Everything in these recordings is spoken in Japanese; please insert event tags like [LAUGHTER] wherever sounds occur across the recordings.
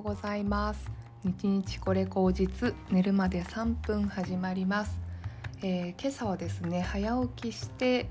うございます。日日これ口実寝るまで3分始まります、えー、今朝はですね早起きして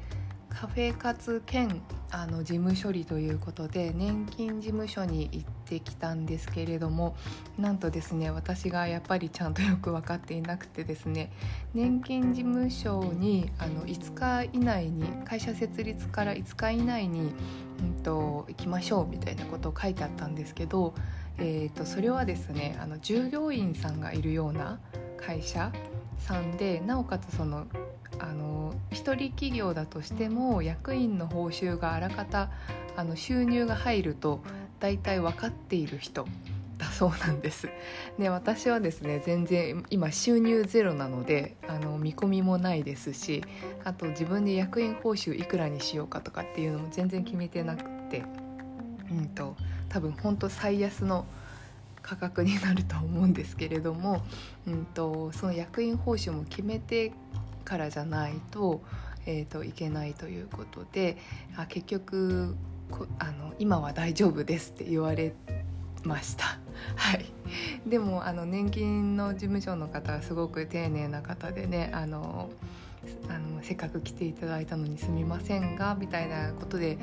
カフェ活兼あの事務処理ということで年金事務所に行ってきたんですけれどもなんとですね私がやっぱりちゃんとよく分かっていなくてですね年金事務所にあの5日以内に会社設立から5日以内に、うんと、行きましょうみたいなことを書いてあったんですけど、えーと、それはですねあの従業員さんがいるような会社さんでなおかつそのあの一人企業だとしても役員の報酬があらかたあの収入が入ると大体分かっている人だそうなんです。で私はですね全然今収入ゼロなのであの見込みもないですしあと自分で役員報酬いくらにしようかとかっていうのも全然決めてなくて、うんと、多分ほんと最安の価格になると思うんですけれども、うんと、その役員報酬も決めてからじゃないと,、えーと、いけないということであ結局あの今は大丈夫ですって言われました。[LAUGHS] はい、でもあの年金の事務所の方はすごく丁寧な方でねあのあのせっかく来ていただいたのにすみませんがみたいなことで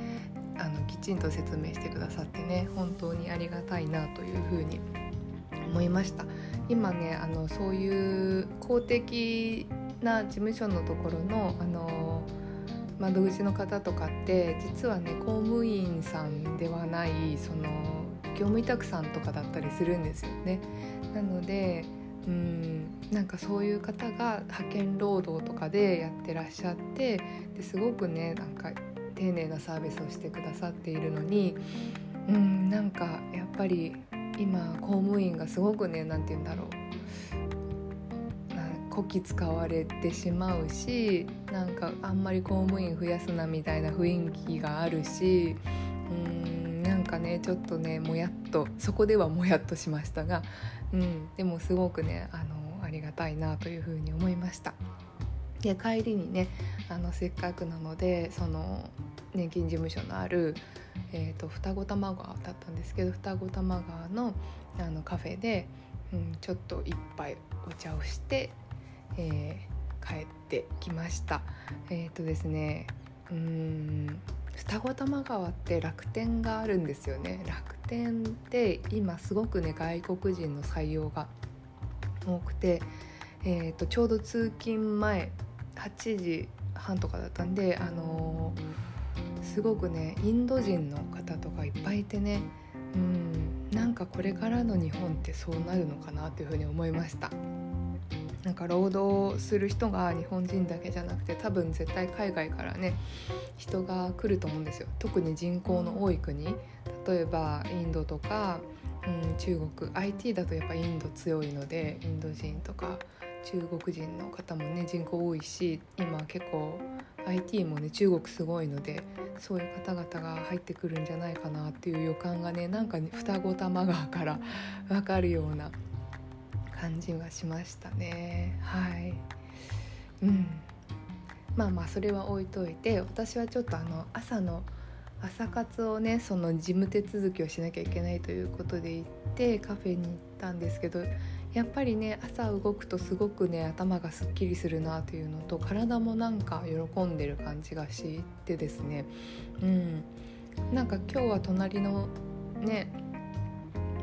あのきちんと説明してくださってね本当にありがたいなというふうに思いました今ねあのそういう公的な事務所のところのあの窓口の方とかって実はね公務員さんではないその業務委託さんとかだったりするんですよね。なのでうんなんかそういう方が派遣労働とかでやってらっしゃってですごくねなんか丁寧なサービスをしてくださっているのにうんなんかやっぱり今公務員がすごくね何て言うんだろうこき使われてしまうしなんかあんまり公務員増やすなみたいな雰囲気があるしうんなんかねちょっとねもやっとそこではもやっとしましたが、うん、でもすごくねあのありがたいなというふうに思いました。で帰りにねあのせっかくなのでその年金事務所のある、えーと、双子玉川だったんですけど双子玉川のあのカフェで、うん、ちょっと一杯お茶をしてえー、帰ってきましたえっ、ー、とですねうん双子玉川って楽天があるんですよね楽天って今すごくね外国人の採用が多くて、えーと、ちょうど通勤前8時半とかだったんで、あのー、すごくねインド人の方とかいっぱいいてねうんなんかこれからの日本ってそうなるのかなというふうに思いました。なんか労働する人が日本人だけじゃなくて多分絶対海外からね人が来ると思うんですよ。特に人口の多い国。例えばインドとか、うん、中国。IT だとやっぱインド強いのでインド人とか中国人の方もね人口多いし今結構 IT もね中国すごいのでそういう方々が入ってくるんじゃないかなっていう予感がねなんか、ね、双子玉川から分かるような感じがしましたね。はい。うん。まあまあそれは置いといて私はちょっとあの朝の朝活をねその事務手続きをしなきゃいけないということで行ってカフェに行ったんですけどやっぱりね朝動くとすごくね頭がすっきりするなというのと体もなんか喜んでる感じがしてですね。うん。なんか今日は隣のね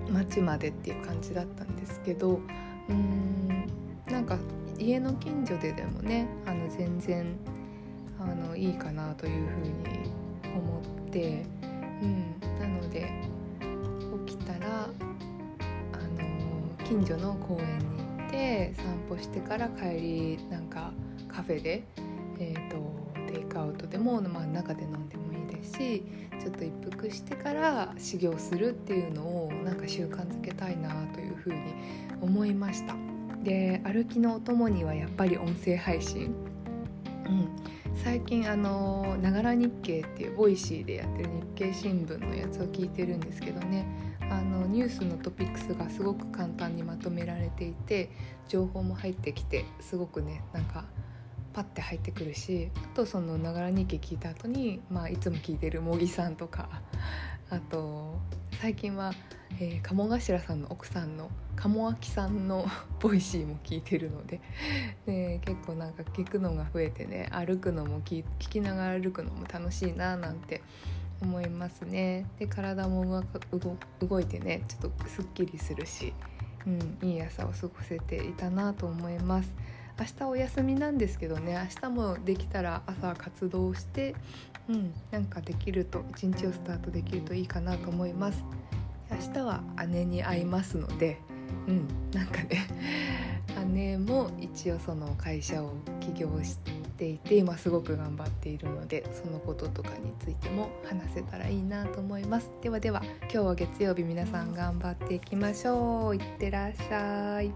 町までっていう感じだったんですけどうんなんか家の近所ででもねあの全然あのいいかなというふうに思って、うん、なので起きたらあの近所の公園に行って散歩してから帰りなんかカフェで、えーと、テイクアウトでも、まあ、中で飲んでもしちょっと一服してから修行するっていうのをなんか習慣づけたいなというふうに思いました。で歩きのお供にはやっぱり音声配信。うん。最近あのながら日経っていうボイシーでやってる日経新聞のやつを聞いてるんですけどね。あのニュースのトピックスがすごく簡単にまとめられていて情報も入ってきてすごくねなんかパッて入ってくるしあとそのながら日記聞いた後にまあいつも聞いてる茂木さんとかあと最近はえー、鴨頭さんの奥さんの鴨明さんの [LAUGHS] ボイシーも聞いてるのでで結構なんか聞くのが増えてね歩くのも聞きながら歩くのも楽しいななんて思いますね。で体も動いてねちょっとすっきりするし、うん、いい朝を過ごせていたなと思います。明日お休みなんですけどね明日もできたら朝活動してうんなんかできると一日をスタートできるといいかなと思います。明日は姉に会いますのでうんなんかね [LAUGHS] 姉も一応その会社を起業していて今すごく頑張っているのでそのこととかについても話せたらいいなと思います。ではでは今日は月曜日皆さん頑張っていきましょう。いってらっしゃい。